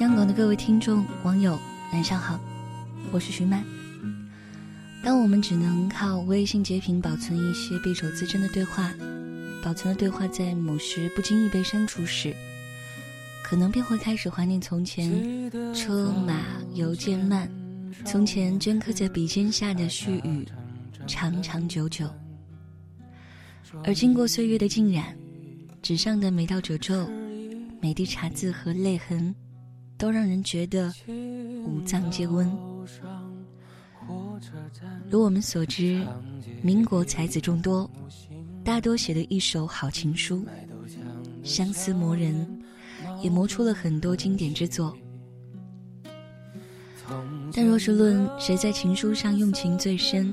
央广的各位听众、网友，晚上好，我是徐曼。当我们只能靠微信截屏保存一些匕首自珍的对话，保存的对话在某时不经意被删除时，可能便会开始怀念从前车马邮件慢，从前镌刻在笔尖下的絮语，长长久久。而经过岁月的浸染，纸上的每道褶皱、每滴茶渍和泪痕。都让人觉得五脏皆温。如我们所知，民国才子众多，大多写的一手好情书，相思磨人，也磨出了很多经典之作。但若是论谁在情书上用情最深，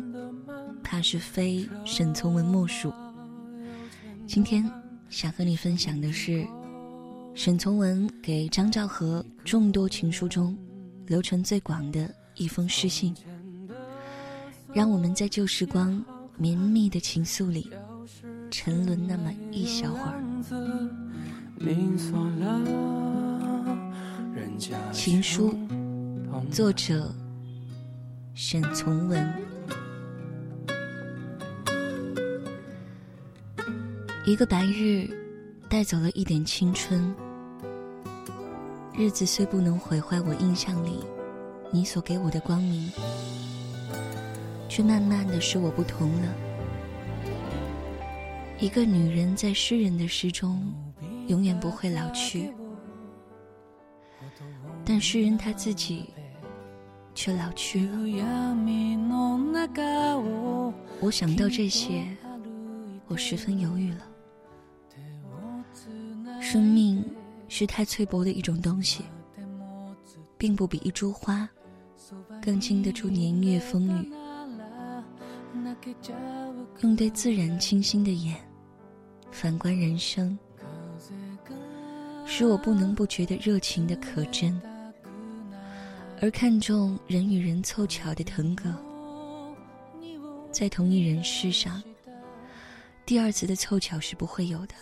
怕是非沈从文莫属。今天想和你分享的是。沈从文给张兆和众多情书中流传最广的一封诗信，让我们在旧时光绵密的情愫里沉沦那么一小会儿。情书，作者沈从文。一个白日，带走了一点青春。日子虽不能毁坏我印象里你所给我的光明，却慢慢的使我不同了。一个女人在诗人的诗中永远不会老去，但诗人他自己却老去了。我想到这些，我十分犹豫了。生命。是太脆薄的一种东西，并不比一株花更经得住年月风雨。用对自然清新的眼反观人生，使我不能不觉得热情的可真，而看重人与人凑巧的腾格。在同一人世上，第二次的凑巧是不会有的。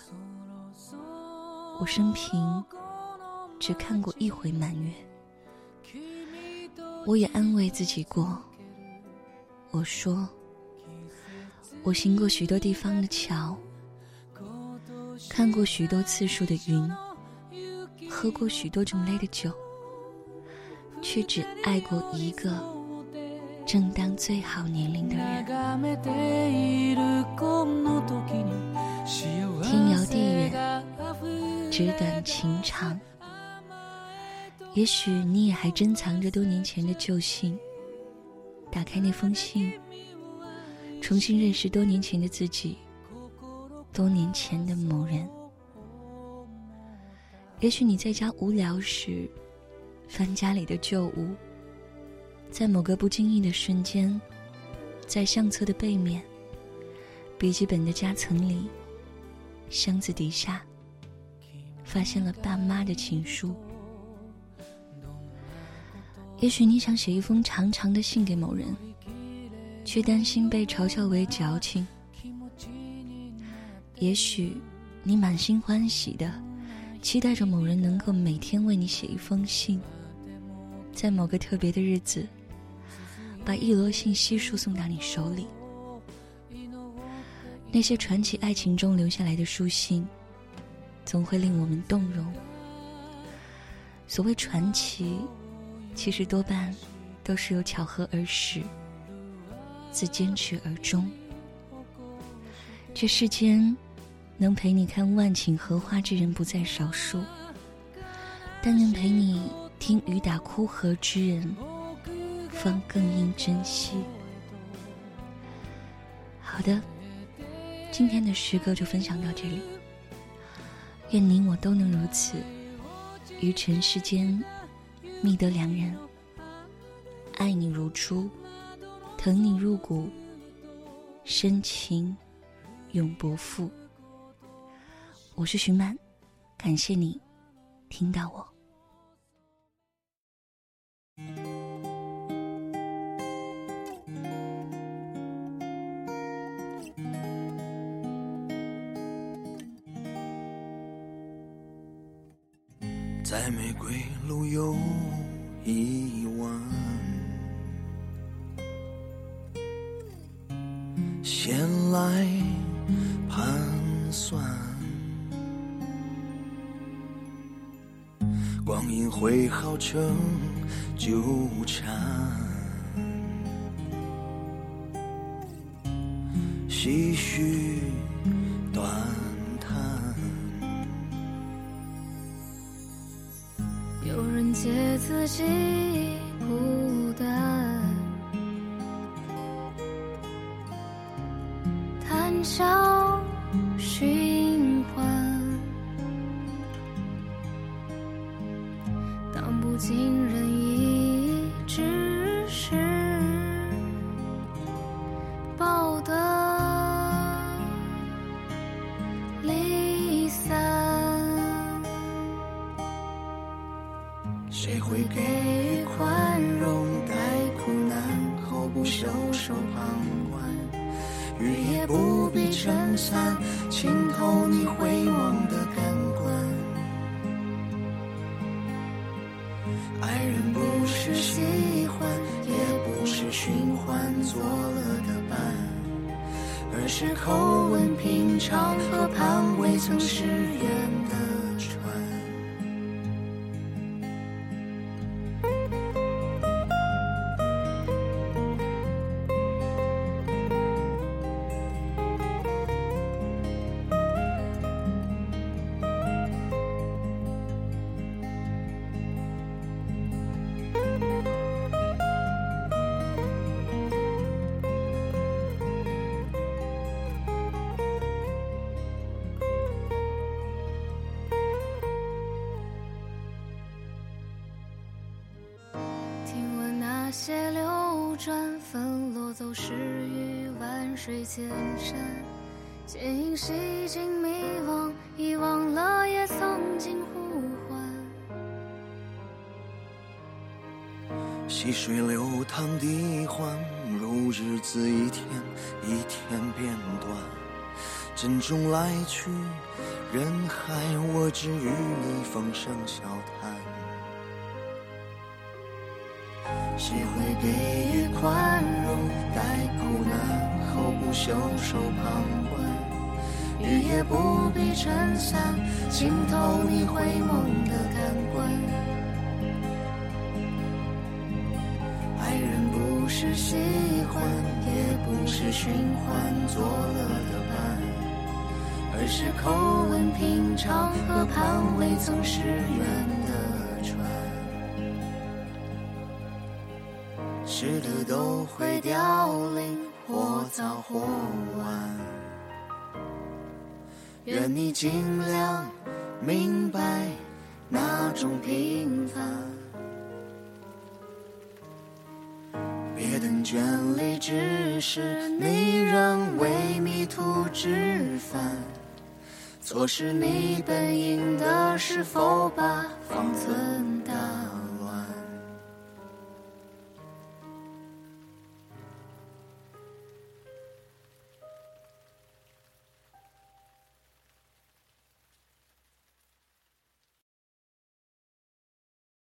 我生平只看过一回满月，我也安慰自己过。我说，我行过许多地方的桥，看过许多次数的云，喝过许多种类的酒，却只爱过一个正当最好年龄的人。天遥地远。纸短情长，也许你也还珍藏着多年前的旧信。打开那封信，重新认识多年前的自己，多年前的某人。也许你在家无聊时，翻家里的旧物，在某个不经意的瞬间，在相册的背面、笔记本的夹层里、箱子底下。发现了爸妈的情书。也许你想写一封长长的信给某人，却担心被嘲笑为矫情。也许你满心欢喜的期待着某人能够每天为你写一封信，在某个特别的日子，把一摞信悉数送到你手里。那些传奇爱情中留下来的书信。总会令我们动容。所谓传奇，其实多半都是由巧合而始，自坚持而终。这世间，能陪你看万顷荷花之人不在少数，但能陪你听雨打枯荷之人，方更应珍惜。好的，今天的诗歌就分享到这里。愿你我都能如此，于尘世间觅得良人，爱你如初，疼你入骨，深情永不负。我是徐曼，感谢你听到我。在玫瑰路有一弯，先来盘算，光阴会好成纠缠，唏嘘有人借自己孤单，谈笑寻欢，当不尽人意，谁会给予宽容，待苦难后不袖手旁观？雨也不必撑伞，浸透你回望的感官。爱人不是喜欢，也不是寻欢作乐的伴，而是口吻平常，河畔未曾失约的纷落，走失于万水千山。剑影洗尽迷惘，遗忘了也曾经呼唤。细水流淌的欢，如日子一天一天变短。珍重来去，人海，我只与你风声笑谈。谁会给袖手旁观？雨也不必撑伞，浸透你回眸的感官。爱人不是喜欢，也不是寻欢作乐的伴，而是口吻平常，河畔未曾失约的船。是的都会凋零，或早或晚。愿你尽量明白那种平凡。别等眷恋，只是你仍为迷途知返。错失你本应的，是否把方？